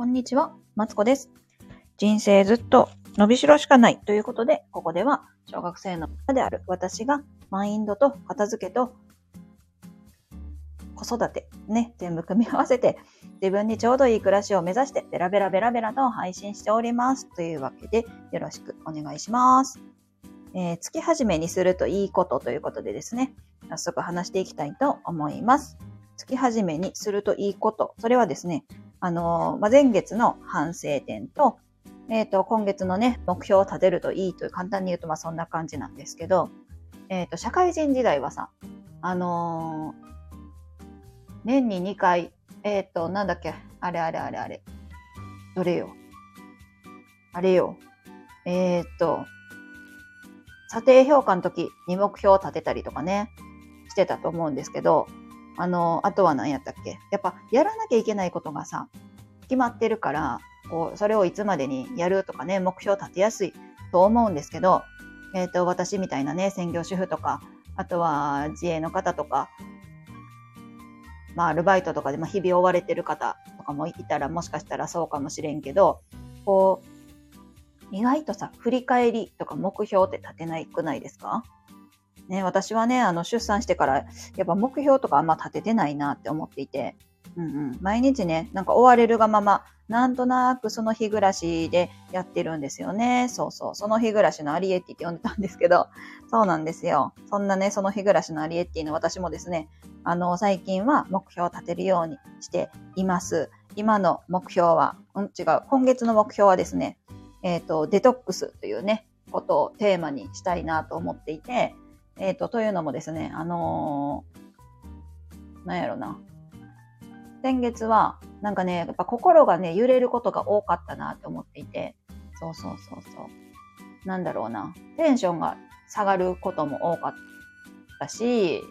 こんにちは、マツコです。人生ずっと伸びしろしかないということで、ここでは小学生のである私がマインドと片付けと子育てね、全部組み合わせて自分にちょうどいい暮らしを目指してベラベラベラベラと配信しております。というわけでよろしくお願いします。えー月始めにするといいことということでですね、早速話していきたいと思います。月始めにするといいこと。それはですね、あのまあ、前月の反省点と、えっ、と、今月のね、目標を立てるといいという、簡単に言うとまあそんな感じなんですけど、えっ、と、社会人時代はさ、あのー年に2回、えっ、と、なんだっけ、あれあれあれあれ。どれよ。あれよ。えっ、と、査定評価の時に目標を立てたりとかね、してたと思うんですけど、あの、あとは何やったっけ？やっぱやらなきゃいけないことがさ、決まってるから、こう、それをいつまでにやるとかね、目標を立てやすいと思うんですけど、えっ、と、私みたいなね、専業主婦とか、あとは自営の方とか、まあ、アルバイトとかで、まあ、日々追われてる方とかもいたら、もしかしたらそうかもしれんけど、こう、意外とさ、振り返りとか目標って立てないくないですか？ね、私はね、あの、出産してから、やっぱ目標とかあんま立ててないなって思っていて、うんうん、毎日ね、なんか追われるがまま、なんとなくその日暮らしでやってるんですよね。そうそう。その日暮らしのアリエッティって呼んでたんですけど、そうなんですよ。そんなね、その日暮らしのアリエッティの私もですね、あの、最近は目標を立てるようにしています。今の目標は、うん、違う。今月の目標はですね、えっ、と、デトックスというね、ことをテーマにしたいなと思っていて、えっ、と、というのもですね、あのーなんやろな。先月は、なんかね、やっぱ心がね、揺れることが多かったなって思っていて、そうそうそうそう。なんだろうな。テンションが下がることも多かったし、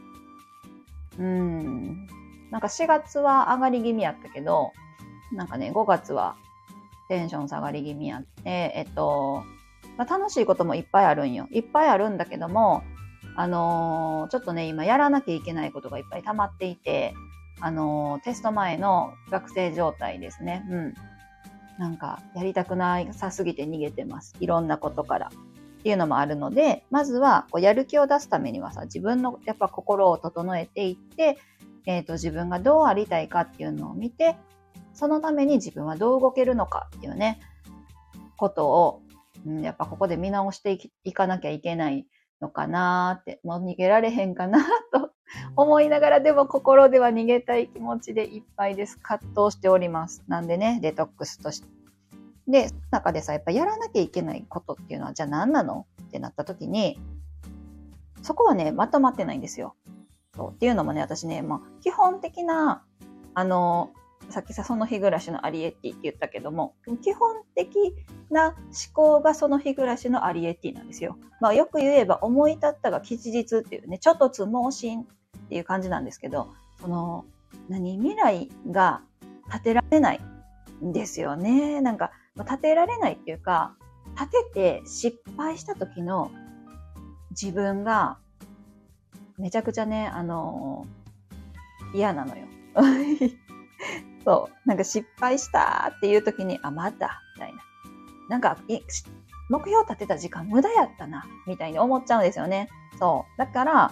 うん。なんか4月は上がり気味やったけど、なんかね、5月はテンション下がり気味やって、えっと、まあ、楽しいこともいっぱいあるんよ。いっぱいあるんだけども、あのーちょっとね、今やらなきゃいけないことがいっぱい溜まっていて、あのーテスト前の学生状態ですね。うん。なんか、やりたくないさすぎて逃げてます。いろんなことから。っていうのもあるので、まずは、こうやる気を出すためにはさ、自分のやっぱ心を整えていって、えっ、と、自分がどうありたいかっていうのを見て、そのために自分はどう動けるのかっていうね、ことを、うん、やっぱここで見直していかなきゃいけないのかなーって、もう逃げられへんかなと思いながら、でも心では逃げたい気持ちでいっぱいです。葛藤しております。なんでね、デトックスとして。で、中でさ、やっぱやらなきゃいけないことっていうのは、じゃあ何なのってなった時に、そこはね、まとまってないんですよ。そう。っていうのもね、私ね、まあ、基本的な、あの、さっきさ、その日暮らしのアリエッティって言ったけども、基本的な思考がその日暮らしのアリエッティなんですよ。まあ、よく言えば、思い立ったが吉日っていうね、ちょっとつ盲信っていう感じなんですけど、その、何、未来が立てられないんですよね。なんか、立てられないっていうか、立てて失敗した時の自分が、めちゃくちゃね、あの嫌なのよ。そう。なんか失敗したっていう時に、あ、まだ、みたいな。なんか、目標立てた時間無駄やったな、みたいに思っちゃうんですよね。そう。だから、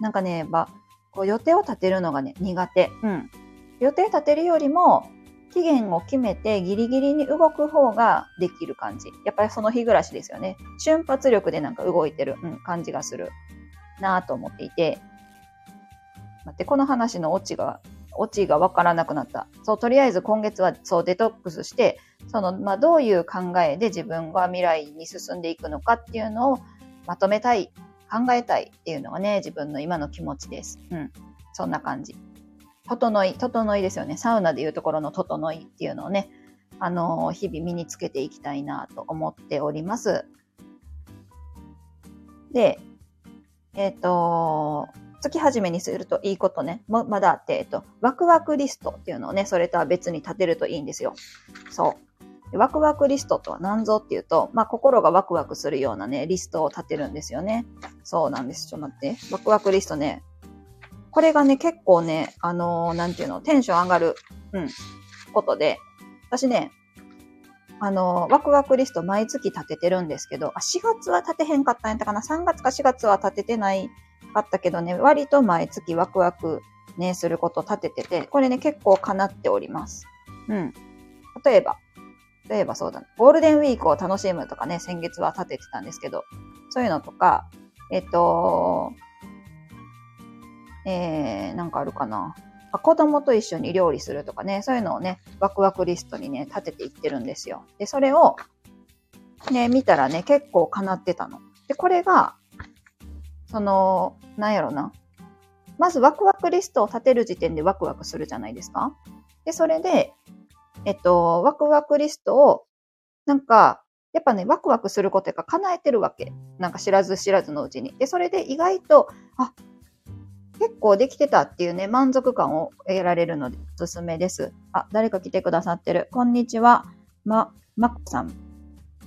なんかね、ば、こう予定を立てるのがね、苦手。うん。予定立てるよりも、期限を決めてギリギリに動く方ができる感じ。やっぱりその日暮らしですよね。瞬発力でなんか動いてる、うん、感じがするなぁと思っていて。待って、この話のオチが、オチがわからなくなった。そう、とりあえず今月はそうデトックスして、その、まあ、どういう考えで自分が未来に進んでいくのかっていうのをまとめたい、考えたいっていうのがね、自分の今の気持ちです。うん。そんな感じ。整い、整いですよね。サウナでいうところの整いっていうのをね、あのー日々身につけていきたいなと思っております。で、えっ、と、月始めにするといいことね、もまだあって、えっと、ワクワクリストっていうのをね、それとは別に立てるといいんですよ。そう。ワクワクリストとは何ぞっていうと、まあ、心がワクワクするようなね、リストを立てるんですよね。そうなんです。ちょっと待って。ワクワクリストね。これがね、結構ね、あのーなんていうの、テンション上がる、うん、ことで、私ね、あの、ワクワクリスト毎月立ててるんですけど、あ、4月は立てへんかったんやったかな ?3 月か4月は立ててないかったけどね、割と毎月ワクワクね、すること立ててて、これね、結構叶っております。うん。例えば、例えばそうだ、ね、ゴールデンウィークを楽しむとかね、先月は立ててたんですけど、そういうのとか、えっと、えー、なんかあるかな。子供と一緒に料理するとかね、そういうのをね、ワクワクリストにね、立てていってるんですよ。で、それを、ね、見たらね、結構叶ってたの。で、これが、その、なんやろな。まずワクワクリストを立てる時点でワクワクするじゃないですか。で、それで、えっと、ワクワクリストを、なんか、やっぱね、ワクワクすることや叶えてるわけ。なんか知らず知らずのうちに。で、それで意外と、あ、結構できてたっていうね、満足感を得られるのでおすすめです。あ、誰か来てくださってる。こんにちは。ま、まこさん。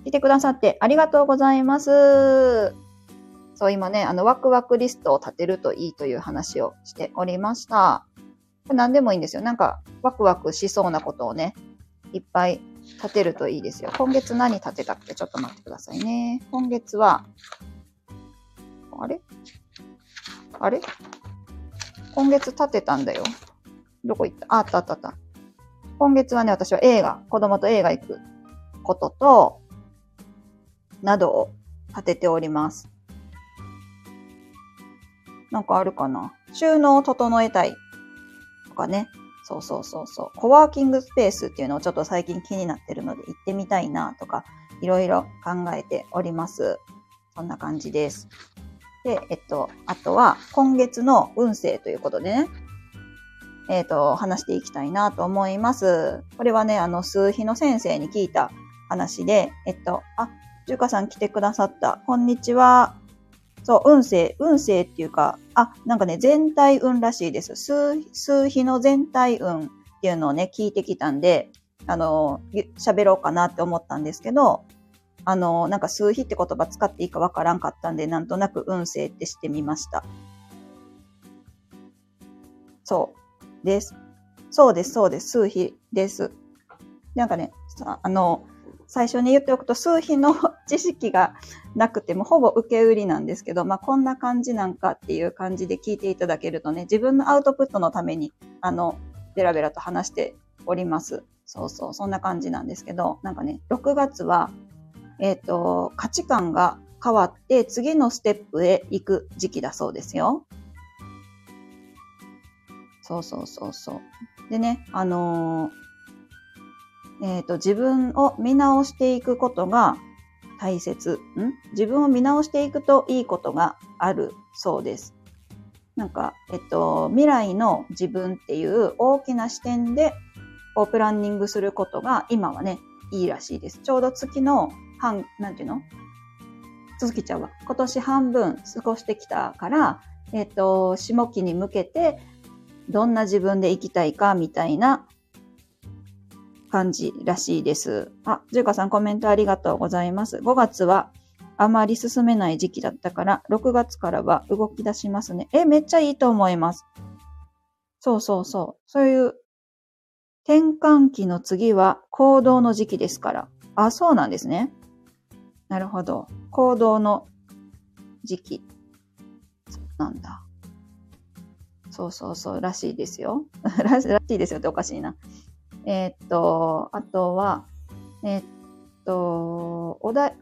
来てくださってありがとうございます。そう、今ね、あの、ワクワクリストを立てるといいという話をしておりました。何でもいいんですよ。なんか、ワクワクしそうなことをね、いっぱい立てるといいですよ。今月何立てたっけ？ちょっと待ってくださいね。今月は、あれ？あれ？今月立てたんだよ。どこ行った？あ、あったあったあった。今月はね、私は映画、子供と映画行くことと、などを立てております。なんかあるかな？収納を整えたいとかね。そうそうそうそう。コワーキングスペースっていうのをちょっと最近気になってるので行ってみたいなとか、いろいろ考えております。そんな感じです。で、えっと、あとは今月の運勢ということでね、えっと、話していきたいなと思います。これはね、あの、数比の先生に聞いた話で、えっと、あ、中華さん来てくださった。こんにちは。そう、運勢、運勢っていうか、あ、なんかね、全体運らしいです。数、数比の全体運っていうのをね、聞いてきたんで、あの、喋ろうかなって思ったんですけど、あの、なんか数比って言葉使っていいかわからんかったんで、なんとなく運勢ってしてみました。そうです。そうです、そうです。数比です。なんかね、あの、最初に言っておくと、数比の知識がなくても、ほぼ受け売りなんですけど、まあ、こんな感じなんかっていう感じで聞いていただけるとね、自分のアウトプットのために、あの、ベラベラと話しております。そうそう、そんな感じなんですけど、なんかね、6月は、えっ、ー、と、価値観が変わって次のステップへ行く時期だそうですよ。そうそうそうそう。でね、あのー、えっ、ー、と、自分を見直していくことが大切。ん？自分を見直していくといいことがあるそうです。なんか、えっと、未来の自分っていう大きな視点で、こう、プランニングすることが今はね、いいらしいです。ちょうど月の半、なんていうの？続きちゃうわ。今年半分過ごしてきたから、えっ、と、下期に向けて、どんな自分で生きたいか、みたいな感じらしいです。あ、ジュカさんコメントありがとうございます。5月はあまり進めない時期だったから、6月からは動き出しますね。え、めっちゃいいと思います。そうそうそう。そういう転換期の次は行動の時期ですから。あ、そうなんですね。なるほど。行動の時期。そうなんだ。そうそうそう、らしいですよ。らしいですよっておかしいな。えー、っと、あとは、えー、っと、お題、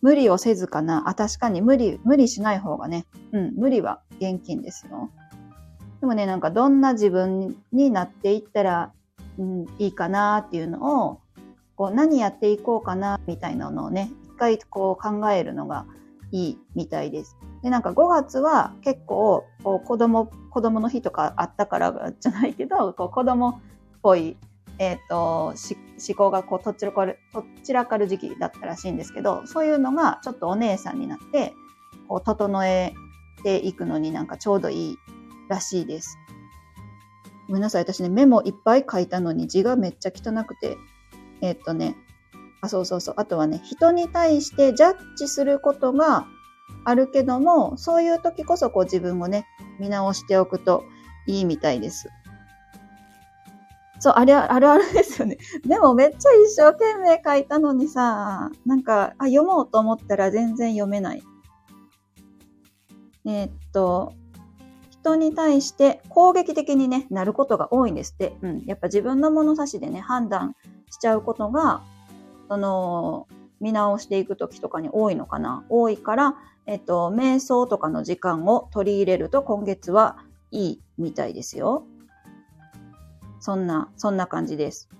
無理をせずかな。あ、確かに無理、無理しない方がね。うん、無理は現金ですよ。でもね、なんかどんな自分になっていったら、うん、いいかなっていうのをこう何やっていこうかなみたいなのをね、一回こう考えるのがいいみたいです。で、なんか5月は結構こう子供、子供の日とかあったからじゃないけど、こう子供っぽい、えっ、ー、と、思考がこうとっちらかる、とっちらかる時期だったらしいんですけど、そういうのがちょっとお姉さんになって、こう整えていくのになんかちょうどいいらしいです。ごめんなさい。私ね、メモいっぱい書いたのに字がめっちゃ汚くて、えっとね、あ、そうそうそう。あとはね、人に対してジャッジすることがあるけども、そういう時こそこう自分をね、見直しておくといいみたいです。そう、あれ、あるあるですよね。でもめっちゃ一生懸命書いたのにさ、なんか、あ、読もうと思ったら全然読めない。えー、っと、人に対して攻撃的に、ね、なることが多いんですって。うん。やっぱ自分の物差しでね、判断しちゃうことが、その、見直していくときとかに多いのかな。多いから、えっと、瞑想とかの時間を取り入れると今月はいいみたいですよ。そんな、そんな感じです。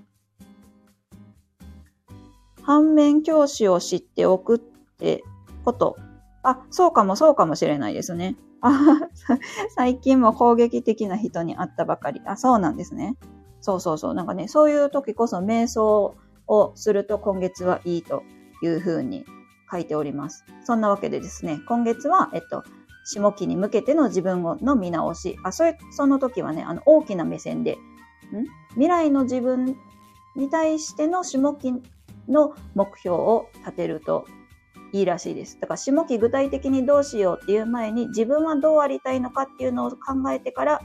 反面教師を知っておくってこと。あ、そうかもそうかもしれないですね。あ 最近も攻撃的な人に会ったばかり。あ、そうなんですね。そうそうそう。なんかね、そういう時こそ瞑想をすると今月はいいというふうに書いております。そんなわけでですね、今月は、えっと、下期に向けての自分の見直し。あ、それ、その時はね、あの、大きな目線で、ん？未来の自分に対しての下期の目標を立てるといいらしいです。だから下期具体的にどうしようっていう前に自分はどうありたいのかっていうのを考えてから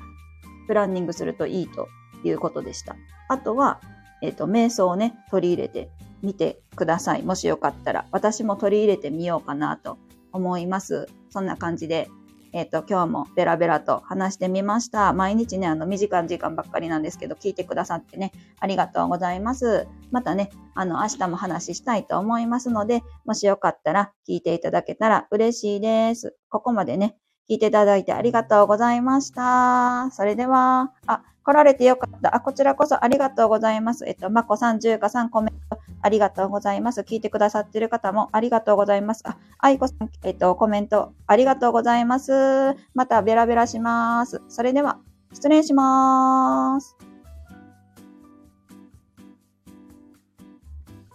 プランニングするといいということでした。あとは、えっ、ー、と、瞑想をね、取り入れてみてください。もしよかったら。私も取り入れてみようかなと思います。そんな感じでえっ、ー、と、今日もベラベラと話してみました。毎日ね、あの、短い時間ばっかりなんですけど、聞いてくださってね、ありがとうございます。またね、あの、明日も話したいと思いますので、もしよかったら聞いていただけたら嬉しいです。ここまでね、聞いていただいてありがとうございました。それでは、あ、来られてよかった。あ、こちらこそありがとうございます。えっと、まこさん、じゅうかさん、コメントありがとうございます。聞いてくださってる方もありがとうございます。あ、あいこさん、えっと、コメントありがとうございます。またベラベラします。それでは、失礼します。